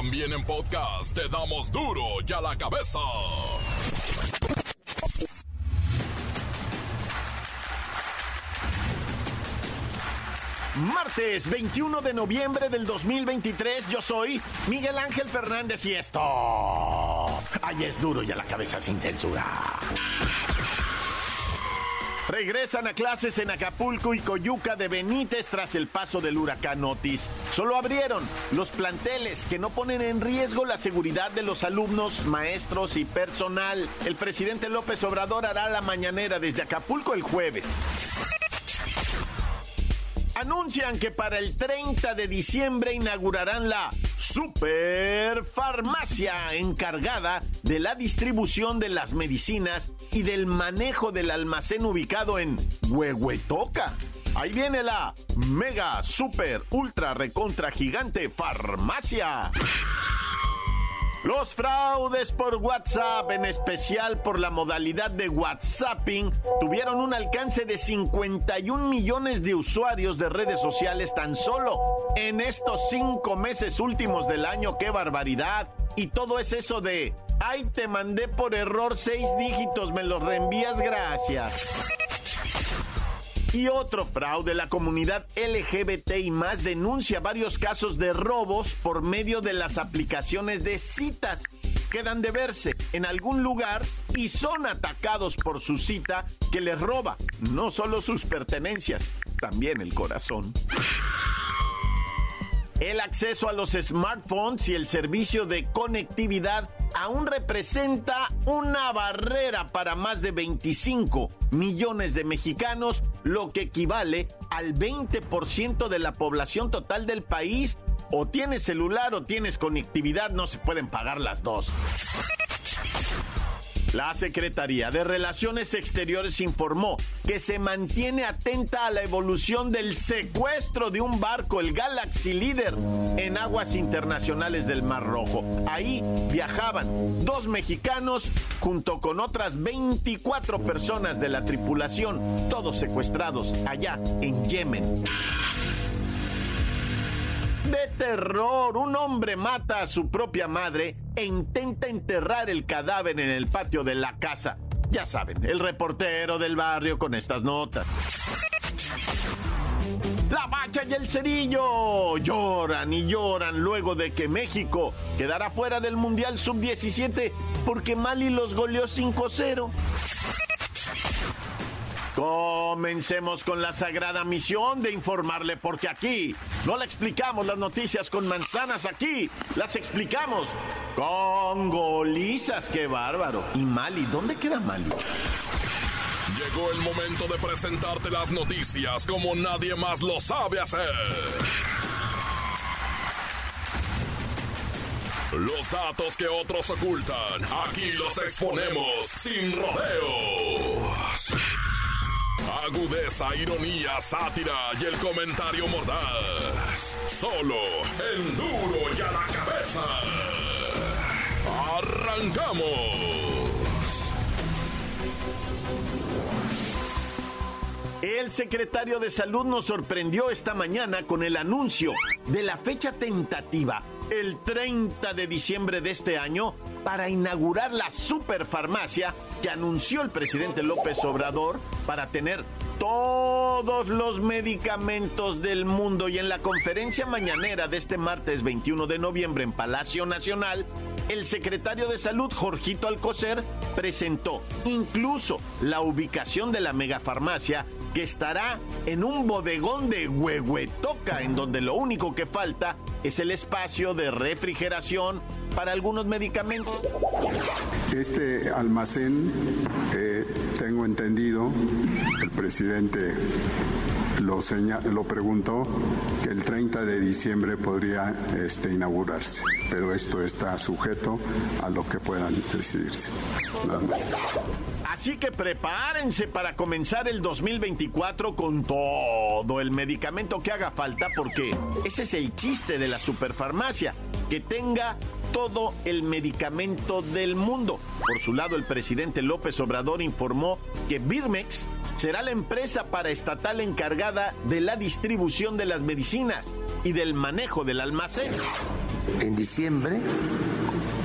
También en podcast te damos duro y a la cabeza. Martes 21 de noviembre del 2023, yo soy Miguel Ángel Fernández y esto. Ay, es duro y a la cabeza sin censura. Regresan a clases en Acapulco y Coyuca de Benítez tras el paso del huracán Otis. Solo abrieron los planteles que no ponen en riesgo la seguridad de los alumnos, maestros y personal. El presidente López Obrador hará la mañanera desde Acapulco el jueves anuncian que para el 30 de diciembre inaugurarán la superfarmacia encargada de la distribución de las medicinas y del manejo del almacén ubicado en Huehuetoca. Ahí viene la mega super ultra recontra gigante farmacia. Los fraudes por WhatsApp, en especial por la modalidad de WhatsApping, tuvieron un alcance de 51 millones de usuarios de redes sociales tan solo en estos cinco meses últimos del año. ¡Qué barbaridad! Y todo es eso de, ay, te mandé por error seis dígitos, me los reenvías, gracias. Y otro fraude, la comunidad LGBT y más denuncia varios casos de robos por medio de las aplicaciones de citas. Quedan de verse en algún lugar y son atacados por su cita que les roba no solo sus pertenencias, también el corazón. El acceso a los smartphones y el servicio de conectividad aún representa una barrera para más de 25 millones de mexicanos, lo que equivale al 20% de la población total del país. O tienes celular o tienes conectividad, no se pueden pagar las dos. La Secretaría de Relaciones Exteriores informó que se mantiene atenta a la evolución del secuestro de un barco, el Galaxy Leader, en aguas internacionales del Mar Rojo. Ahí viajaban dos mexicanos junto con otras 24 personas de la tripulación, todos secuestrados allá en Yemen de terror. Un hombre mata a su propia madre e intenta enterrar el cadáver en el patio de la casa. Ya saben, el reportero del barrio con estas notas. La bacha y el cerillo lloran y lloran luego de que México quedará fuera del Mundial Sub-17 porque Mali los goleó 5-0. Comencemos con la sagrada misión de informarle, porque aquí no le explicamos las noticias con manzanas, aquí las explicamos con golizas. ¡Qué bárbaro! ¿Y Mali? ¿Dónde queda Mali? Llegó el momento de presentarte las noticias como nadie más lo sabe hacer. Los datos que otros ocultan, aquí los exponemos sin rodeos. Agudeza, ironía, sátira y el comentario mordaz. Solo el duro y a la cabeza. ¡Arrancamos! El secretario de Salud nos sorprendió esta mañana con el anuncio de la fecha tentativa, el 30 de diciembre de este año, para inaugurar la superfarmacia que anunció el presidente López Obrador para tener todos los medicamentos del mundo. Y en la conferencia mañanera de este martes 21 de noviembre en Palacio Nacional, el secretario de Salud, Jorgito Alcocer, presentó incluso la ubicación de la megafarmacia que estará en un bodegón de Huehuetoca, en donde lo único que falta es el espacio de refrigeración para algunos medicamentos. Este almacén, eh, tengo entendido, el presidente lo, lo preguntó, que el 30 de diciembre podría este, inaugurarse, pero esto está sujeto a lo que puedan decidirse. Así que prepárense para comenzar el 2024 con todo el medicamento que haga falta, porque ese es el chiste de la superfarmacia, que tenga todo el medicamento del mundo. Por su lado, el presidente López Obrador informó que Birmex será la empresa paraestatal encargada de la distribución de las medicinas. y del manejo del almacén. En diciembre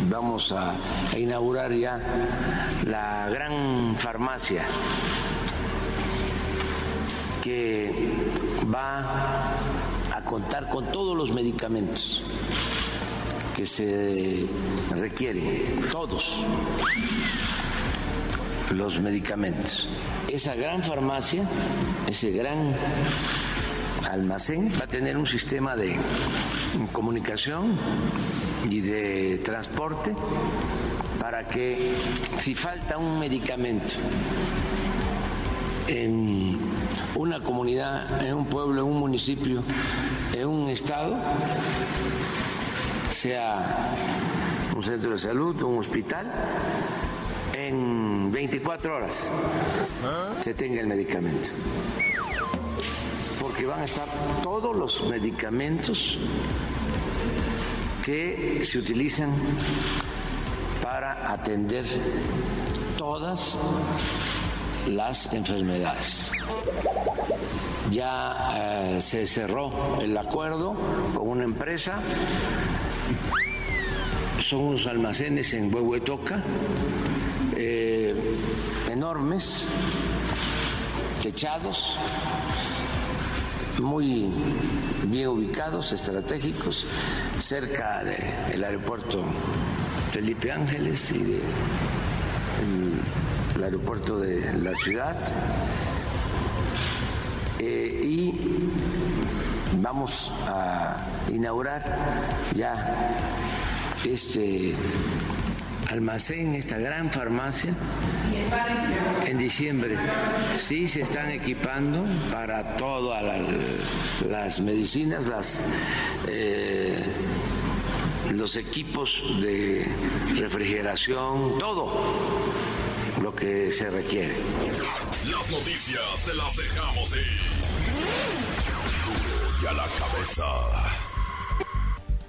vamos a, inaugurar ya la gran farmacia que va a contar con todos los medicamentos que se requieren, todos los medicamentos. Esa gran farmacia, ese gran almacén va a tener un sistema de comunicación y de transporte para que si falta un medicamento en una comunidad, en un pueblo, en un municipio, en un estado, sea un centro de salud, un hospital, 24 horas se tenga el medicamento. Porque van a estar todos los medicamentos que se utilizan para atender todas las enfermedades. Ya eh, se cerró el acuerdo con una empresa, son unos almacenes en Huehuetoca, eh, enormes, techados, muy bien ubicados, estratégicos, cerca del aeropuerto Felipe Ángeles y del aeropuerto de la ciudad. Eh, y vamos a inaugurar ya este almacén, esta gran farmacia, en diciembre. Sí, se están equipando para todas las, medicinas, eh, los equipos de refrigeración, todo lo que se requiere. Las noticias te las dejamos. Y a la cabeza.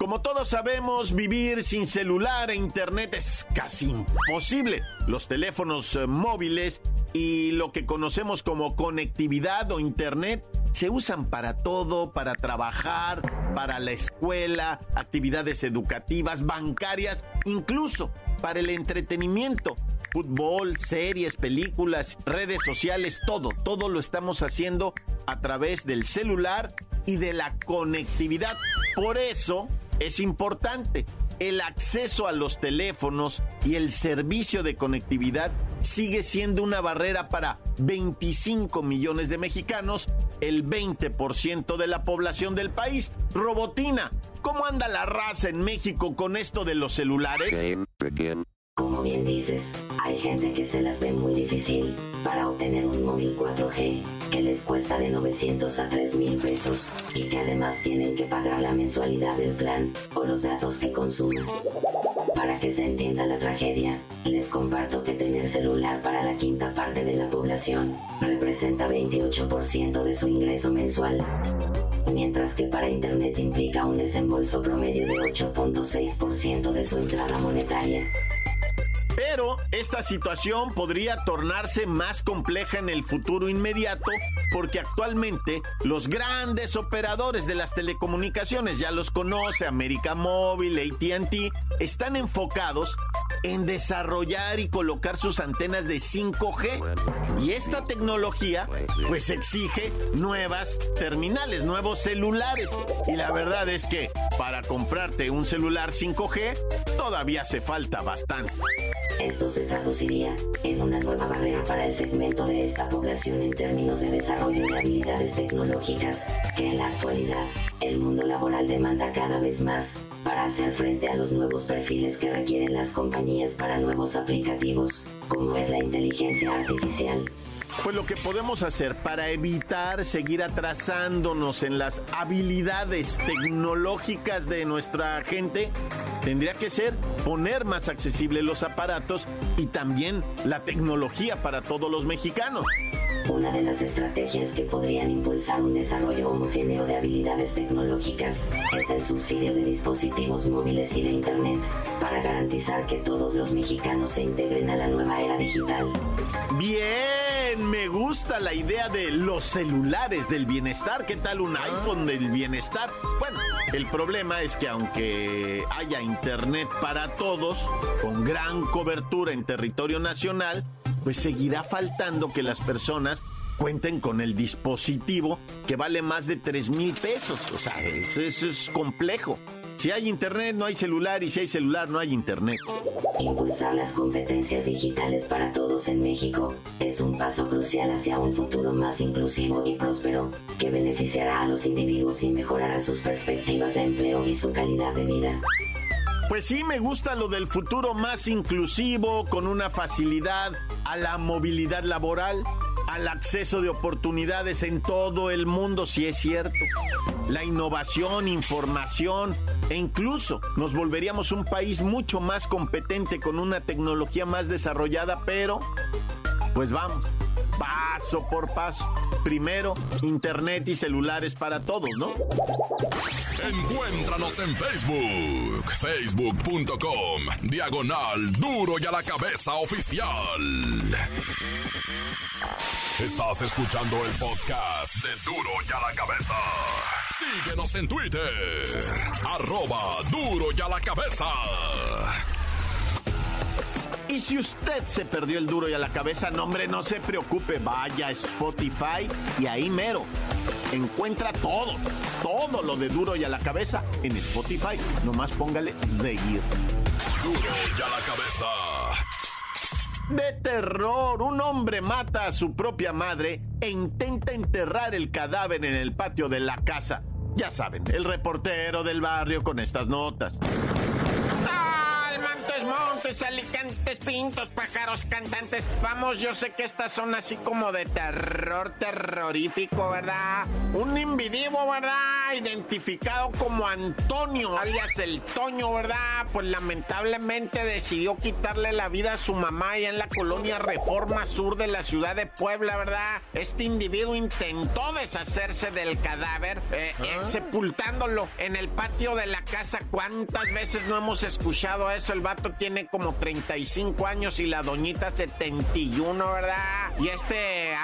Como todos sabemos, vivir sin celular e internet es casi imposible. Los teléfonos eh, móviles y lo que conocemos como conectividad o internet se usan para todo, para trabajar, para la escuela, actividades educativas, bancarias, incluso para el entretenimiento. Fútbol, series, películas, redes sociales, todo, todo lo estamos haciendo a través del celular y de la conectividad. Por eso, es importante. El acceso a los teléfonos y el servicio de conectividad sigue siendo una barrera para 25 millones de mexicanos, el 20% de la población del país. Robotina, ¿cómo anda la raza en México con esto de los celulares? Como bien dices, hay gente que se las ve muy difícil para obtener un móvil 4G que les cuesta de 900 a 3 mil pesos y que además tienen que pagar la mensualidad del plan o los datos que consumen. Para que se entienda la tragedia, les comparto que tener celular para la quinta parte de la población representa 28% de su ingreso mensual, mientras que para Internet implica un desembolso promedio de 8.6% de su entrada monetaria. Pero esta situación podría tornarse más compleja en el futuro inmediato porque actualmente los grandes operadores de las telecomunicaciones, ya los conoce, América Móvil, ATT, están enfocados en desarrollar y colocar sus antenas de 5G. Y esta tecnología pues exige nuevas terminales, nuevos celulares. Y la verdad es que para comprarte un celular 5G todavía hace falta bastante. Esto se traduciría en una nueva barrera para el segmento de esta población en términos de desarrollo de habilidades tecnológicas, que en la actualidad el mundo laboral demanda cada vez más para hacer frente a los nuevos perfiles que requieren las compañías para nuevos aplicativos, como es la inteligencia artificial. Pues lo que podemos hacer para evitar seguir atrasándonos en las habilidades tecnológicas de nuestra gente tendría que ser poner más accesibles los aparatos y también la tecnología para todos los mexicanos. Una de las estrategias que podrían impulsar un desarrollo homogéneo de habilidades tecnológicas es el subsidio de dispositivos móviles y de Internet para garantizar que todos los mexicanos se integren a la nueva era digital. Bien me gusta la idea de los celulares del bienestar. ¿Qué tal un iPhone del bienestar? Bueno, el problema es que aunque haya internet para todos, con gran cobertura en territorio nacional, pues seguirá faltando que las personas cuenten con el dispositivo que vale más de 3 mil pesos. O sea, eso, es complejo. Si hay internet, no hay celular y si hay celular, no hay internet. Impulsar las competencias digitales para todos en México es un paso crucial hacia un futuro más inclusivo y próspero, que beneficiará a los individuos y mejorará sus perspectivas de empleo y su calidad de vida. Pues sí, me gusta lo del futuro más inclusivo, con una facilidad a la movilidad laboral al acceso de oportunidades en todo el mundo, si es cierto. La innovación, información e incluso nos volveríamos un país mucho más competente con una tecnología más desarrollada, pero pues vamos, paso por paso. Primero, internet y celulares para todos, ¿no? Encuéntranos en Facebook, facebook.com, diagonal duro y a la cabeza oficial. Estás escuchando el podcast de duro y a la cabeza. Síguenos en Twitter, arroba duro y a la cabeza. Y si usted se perdió el duro y a la cabeza, no hombre, no se preocupe, vaya a Spotify y ahí mero. Encuentra todo, todo lo de duro y a la cabeza en Spotify. Nomás póngale seguir. Duro y a la cabeza. De terror, un hombre mata a su propia madre e intenta enterrar el cadáver en el patio de la casa. Ya saben, el reportero del barrio con estas notas. Montes, Alicantes, Pintos, Pájaros, Cantantes. Vamos, yo sé que estas son así como de terror terrorífico, ¿verdad? Un individuo, ¿verdad? Identificado como Antonio, alias el Toño, ¿verdad? Pues lamentablemente decidió quitarle la vida a su mamá allá en la colonia Reforma Sur de la ciudad de Puebla, ¿verdad? Este individuo intentó deshacerse del cadáver, eh, eh, sepultándolo en el patio de la casa. ¿Cuántas veces no hemos escuchado eso? El vato tiene como 35 años y la doñita 71, ¿verdad? Y este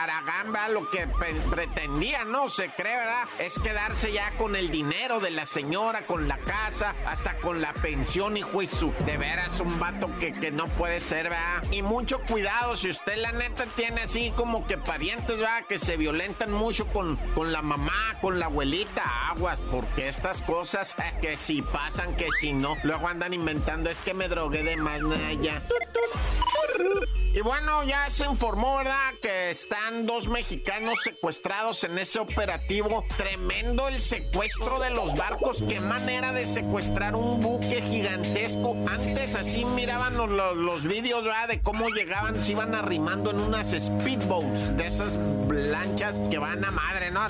¿verdad? Lo que pretendía, ¿no? Se cree, ¿verdad? Es quedarse ya con el dinero de la señora, con la casa, hasta con la pensión, y su. De veras, un vato que, que no puede ser, ¿verdad? Y mucho cuidado, si usted la neta tiene así como que parientes, ¿verdad? Que se violentan mucho con, con la mamá, con la abuelita, aguas, porque estas cosas eh, que si pasan, que si no, luego andan inventando, es que me drogué de manaya. Y bueno, ya se informó, ¿verdad? Que están dos mexicanos secuestrados en ese operativo. Tremendo el secuestro de los barcos. Qué manera de secuestrar un buque gigantesco. Antes así miraban los, los, vídeos, ¿verdad? De cómo llegaban, se iban arrimando en unas speedboats, de esas lanchas que van a madre, ¿no?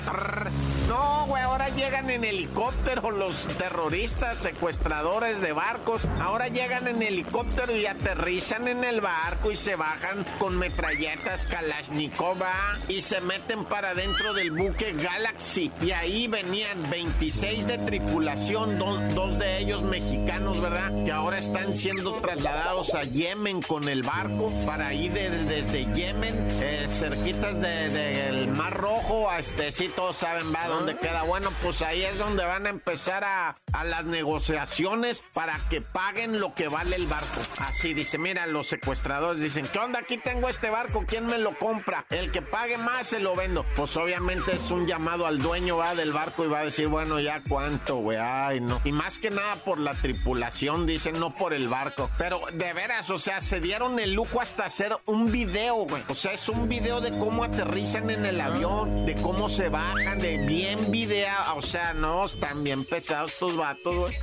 No, güey, ahora llegan en helicóptero los terroristas, secuestradores de barcos. Ahora llegan en helicóptero y aterrizan en el barco y se bajan con metralletas Kalashnikova y se meten para dentro del buque Galaxy. Y ahí venían 26 de tripulación, dos, de ellos mexicanos, ¿verdad? Que ahora están siendo trasladados a Yemen con el barco para ir desde Yemen, eh, cerquitas del Mar Rojo, a este, sí, todos saben, va, dónde queda. Bueno, pues ahí es donde van a empezar a, a las negociaciones para que paguen lo que vale el barco. Así dice, mira, los secuestradores dicen, ¿qué onda? Aquí tengo este barco, ¿quién me lo compra? El que pague más se lo vendo. Pues obviamente es un llamado al dueño va del barco y va a decir, bueno, ya cuánto, güey, ay, no. Y más que nada por la tripulación, dicen, no por el barco. Pero de veras, o sea, se dieron el lujo hasta hacer un video, güey. O sea, es un video de cómo aterrizan en el avión, de cómo se bajan, de bien video. O sea, no, están bien pesados estos vatos, güey.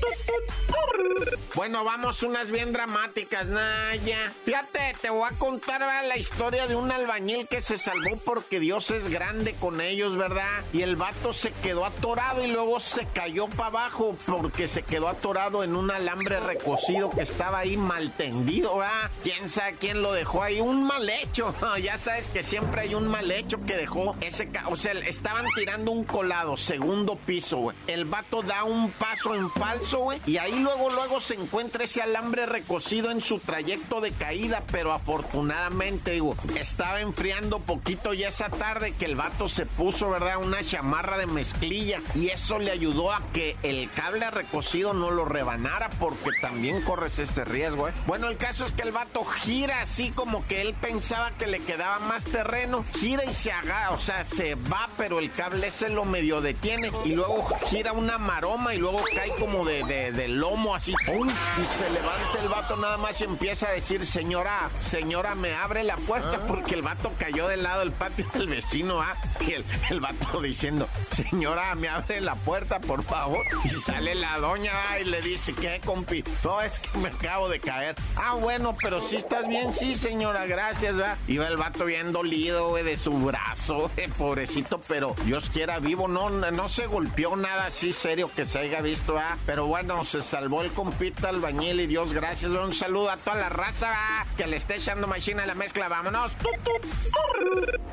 Bueno, vamos unas bien dramáticas, Naya. Fíjate, te voy a contar la historia de un albañil que se salvó porque Dios es grande con ellos, ¿verdad? Y el vato se quedó atorado y luego se cayó para abajo porque se quedó atorado en un alambre recocido que estaba ahí mal tendido, ¿verdad? ¿Quién sabe quién lo dejó ahí? Un mal hecho. ya sabes que siempre hay un mal hecho que dejó ese... O sea, estaban tirando un colado, segundo piso, güey. El vato da un paso en falso, güey. Y ahí luego, luego se encuentra ese alambre recocido en su trayecto de caída, pero afortunadamente, estaba enfriando poquito ya esa tarde que el vato se puso, ¿verdad? Una chamarra de mezclilla y eso le ayudó a que el cable recocido no lo rebanara porque también corres este riesgo, ¿eh? Bueno, el caso es que el vato gira así como que él pensaba que le quedaba más terreno, gira y se haga, o sea, se va, pero el cable se lo medio detiene y luego gira una maroma y luego cae como de, de, lomo así, y se levanta el vato nada más y empieza a decir, señora, señora, me abre la puerta ah. porque el vato cayó del lado del patio del vecino, ¿ah? Y el, el vato diciendo, señora, me abre la puerta, por favor. Y sale la doña y le dice, ¿qué, compi? No, es que me acabo de caer. Ah, bueno, pero si estás bien, sí, señora, gracias, ¿verdad? Iba el vato bien dolido, güey, de su brazo, eh, pobrecito, pero Dios quiera vivo, no, no se golpeó nada así serio que se haya visto, ¿ah? Pero bueno, se salvó el compita albañil y Dios gracias, un saludo a toda la raza, Que le esté echando machina a la mezcla, vámonos.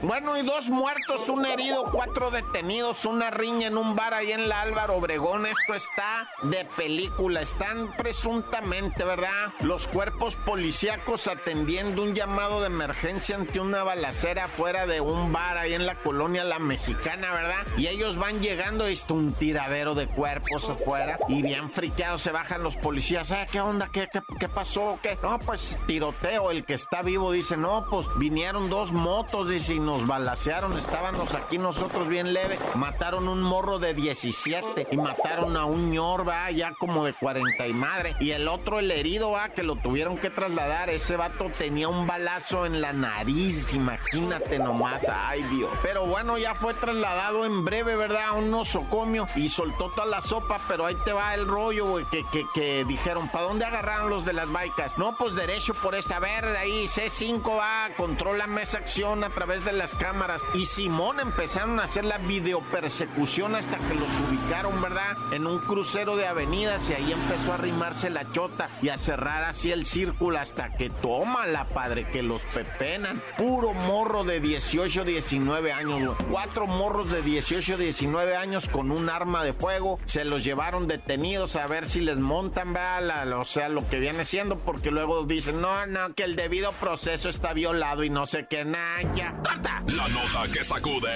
Bueno, y dos muertos, un herido, cuatro detenidos, una riña en un bar ahí en la Álvaro Obregón. Esto está de película. Están presuntamente, ¿verdad? Los cuerpos policíacos atendiendo un llamado de emergencia ante una balacera fuera de un bar ahí en la colonia La Mexicana, ¿verdad? Y ellos van llegando y está un tiradero de cuerpos afuera y bien friqueados se bajan los policías. ¿Eh? ¿Qué onda? ¿Qué, qué, qué pasó? ¿Qué? No, pues tiroteo. El que está vivo dice, no, pues vinieron dos motos, dice, y nos balacearon. Estábamos aquí nosotros bien leve. Mataron un morro de 17 y mataron a un ñor, va, ya como de 40 y madre. Y el otro, el herido, va, que lo tuvieron que trasladar. Ese vato tenía un balazo en la nariz, imagínate nomás. Ay, Dios. Pero bueno, ya fue trasladado en breve, ¿verdad? A un nosocomio y soltó toda la sopa, pero ahí te va el rollo, güey, que, que, que dijeron, ¿para dónde agarraron los de las baicas? No, pues derecho por esta verde, ahí C5 va, controla esa acción a través de las cámaras. Y Simón empezaron a hacer la videopersecución hasta que los ubicaron, ¿verdad? En un crucero de avenidas y ahí empezó a arrimarse la chota y a cerrar así el círculo hasta que toma la padre, que los pepenan. Puro morro de 18, 19 años, cuatro morros de 18, 19 años con un arma de fuego. Se los llevaron detenidos a ver si les montan, ¿verdad? o sea, lo que viene siendo, porque luego dicen, no, no, que el debido proceso está violado y no sé qué, nada, ¡Corta! La nota que sacude.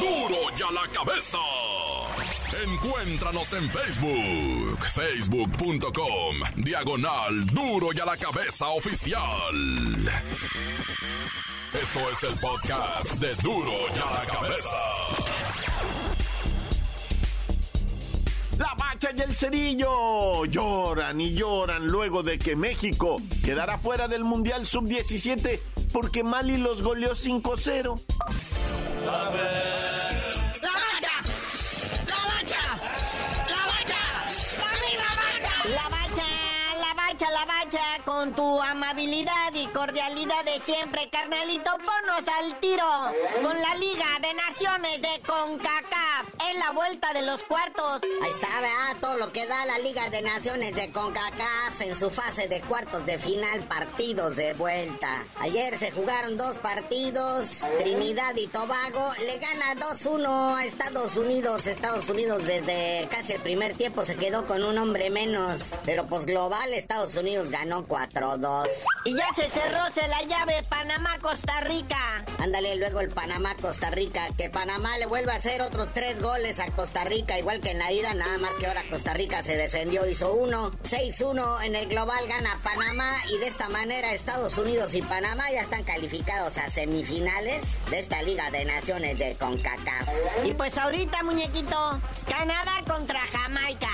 ¡Duro! ¡Duro ya la cabeza! Encuéntranos en Facebook, facebook.com, diagonal Duro y a la cabeza oficial. Esto es el podcast de Duro y a la cabeza. La Bacha y el Cerillo lloran y lloran luego de que México quedara fuera del Mundial Sub-17 porque Mali los goleó 5-0. Con tu amabilidad y cordialidad de siempre, carnalito, ponnos al tiro con la Liga de Naciones de CONCACAF en la vuelta de los cuartos. Ahí está, ¿verdad? Todo lo que da la Liga de Naciones de CONCACAF en su fase de cuartos de final, partidos de vuelta. Ayer se jugaron dos partidos, Trinidad y Tobago le gana 2-1 a Estados Unidos. Estados Unidos desde casi el primer tiempo se quedó con un hombre menos, pero pues global Estados Unidos ganó 4 4-2. Y ya se cerró se la llave Panamá-Costa Rica. Ándale luego el Panamá-Costa Rica. Que Panamá le vuelva a hacer otros tres goles a Costa Rica, igual que en la ida, nada más que ahora Costa Rica se defendió, hizo uno. 6-1 en el global gana Panamá y de esta manera Estados Unidos y Panamá ya están calificados a semifinales de esta Liga de Naciones de CONCACAF. Y pues ahorita, muñequito, Canadá contra Jamaica.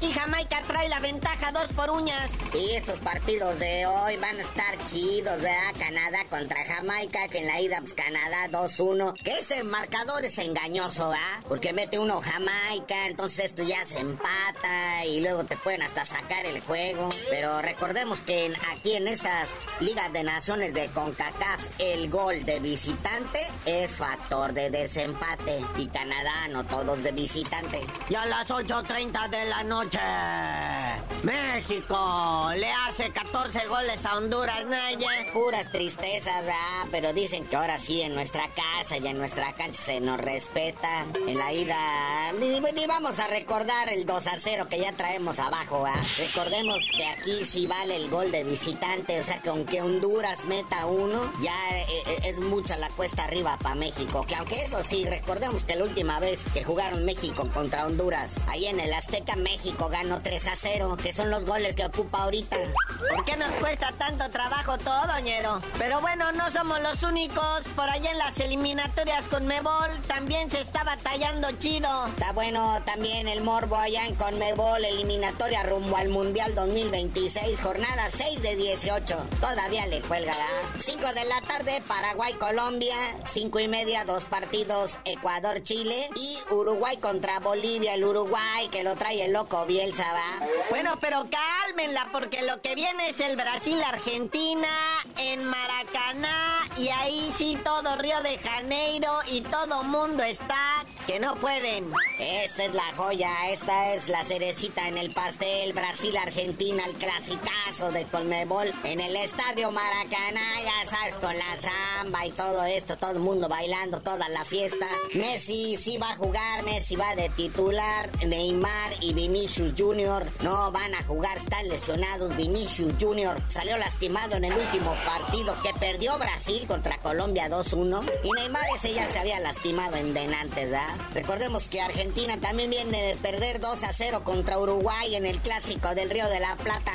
Aquí Jamaica trae la ventaja dos por uñas. Sí, estos partidos de hoy van a estar chidos, ¿verdad? Canadá contra Jamaica, que en la ida, pues Canadá 2-1. Que este marcador es engañoso, ¿verdad? Porque mete uno Jamaica, entonces esto ya se empata y luego te pueden hasta sacar el juego. Pero recordemos que aquí en estas ligas de naciones de CONCACAF, el gol de visitante es factor de desempate. Y Canadá no todos de visitante. Y a las 8.30 de la noche. México le hace 14 goles a Honduras, Naya. Puras tristezas, ah, pero dicen que ahora sí en nuestra casa y en nuestra cancha se nos respeta. En la ida ni, vamos a recordar el 2 a 0 que ya traemos abajo, ah. Recordemos que aquí sí vale el gol de visitante, o sea que aunque Honduras meta uno, ya eh, eh, es mucha la cuesta arriba para México. Que aunque eso sí, recordemos que la última vez que jugaron México contra Honduras, ahí en el Azteca México ganó 3 a 0, que son los goles que ocupa ahorita. ¿Por qué nos cuesta tanto trabajo todo, ñero? Pero bueno, no somos los únicos. Por allá en las eliminatorias con Mebol también se está batallando chido. Está bueno también el morbo allá en Conmebol, eliminatoria rumbo al Mundial 2026, jornada 6 de 18. Todavía le cuelga, 5 de la tarde, Paraguay-Colombia. 5 y media, dos partidos, Ecuador-Chile. Y Uruguay contra Bolivia, el Uruguay que lo trae el loco Bielsa, ¿va? Bueno, pero cálmenla, porque lo que viene es el Brasil-Argentina en Maracaná. Y ahí sí todo Río de Janeiro y todo mundo está que no pueden. Esta es la joya, esta es la cerecita en el pastel. Brasil-Argentina, el clasicazo de Colmebol en el estadio Maracaná, ya sabes, con la samba y todo esto, todo el mundo bailando, toda la fiesta. Messi sí va a jugar, Messi va de titular, Neymar y Vinicius Jr. no van a jugar, están lesionados. Vinicius Jr. salió lastimado en el último partido que perdió Brasil contra Colombia 2-1 y Neymar ese ya se había lastimado en denantes, ¿verdad? Recordemos que Argentina también viene de perder 2 a 0 contra Uruguay en el clásico del Río de la Plata.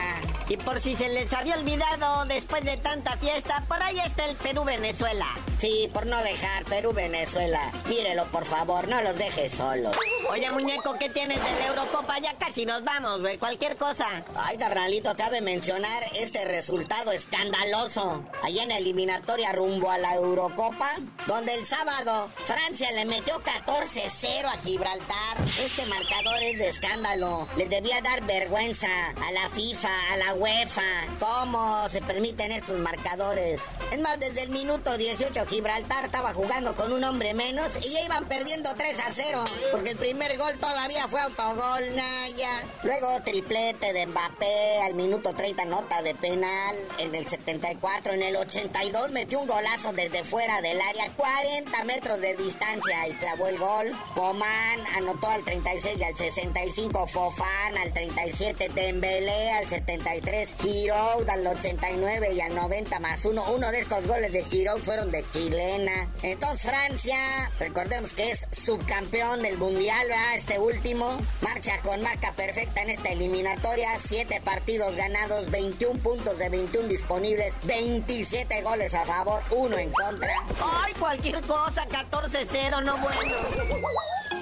Y por si se les había olvidado después de tanta fiesta, por ahí está el Perú-Venezuela. Sí, por no dejar Perú-Venezuela. Mírelo, por favor, no los dejes solos. Oye, muñeco, ¿qué tienes de la Eurocopa? Ya casi nos vamos, güey. Cualquier cosa. Ay, carnalito, cabe mencionar este resultado escandaloso. Allá en eliminatoria rumbo a la Eurocopa, donde el sábado Francia le metió 14-0 a Gibraltar. Este marcador es de escándalo. Le debía dar vergüenza a la FIFA, a la UEFA. ¿Cómo se permiten estos marcadores? Es más, desde el minuto 18 Gibraltar estaba jugando con un hombre menos y ya iban perdiendo 3 a 0. Porque el primer gol todavía fue autogol, Luego triplete de Mbappé al minuto 30 nota de penal. En el 74, en el 82 metió un golazo desde fuera del área, 40 metros de distancia y clavó el gol. Coman anotó al 36 y al 65 Fofán, al 37 Dembélé, al 73 Giroud, al 89 y al 90 más uno. Uno de estos goles de Giroud fueron de chilena. Entonces Francia, recordemos que es subcampeón del mundial, ¿verdad? Este último, marcha con marca perfecta en esta eliminatoria, 7 partidos ganados, 21 puntos de 21 disponibles, 27 goles a favor, 1 en contra. Ay, cualquier cosa, 14-0, no bueno.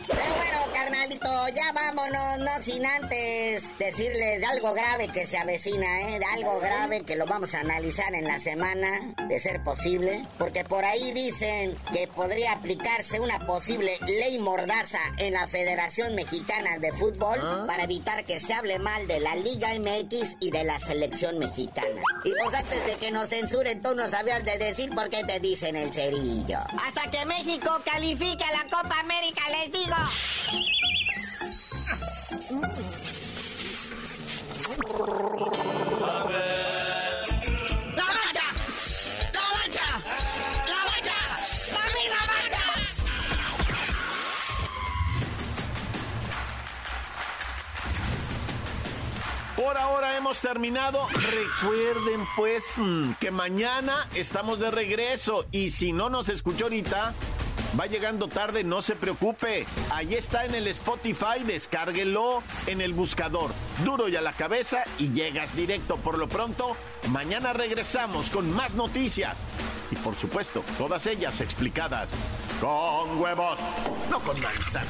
Pero bueno, carnalito, ya vámonos, no sin antes decirles de algo grave que se avecina, ¿eh? De algo grave que lo vamos a analizar en la semana, de ser posible. Porque por ahí dicen que podría aplicarse una posible ley mordaza en la Federación Mexicana de Fútbol ¿Ah? para evitar que se hable mal de la Liga MX y de la selección mexicana. Y pues antes de que nos censuren, tú no sabías de decir por qué te dicen el cerillo. Hasta que México califique a la Copa América, les digo. ¡La mancha! ¡La mancha! ¡La mancha! ¡A mí la mancha! Por ahora hemos terminado. Recuerden pues mm, que mañana estamos de regreso y si no nos escuchó ahorita, va llegando tarde, no se preocupe. Ahí está en el Spotify, descárguelo en el buscador. Duro y a la cabeza y llegas directo. Por lo pronto, mañana regresamos con más noticias. Y por supuesto, todas ellas explicadas con huevos, no con manzana.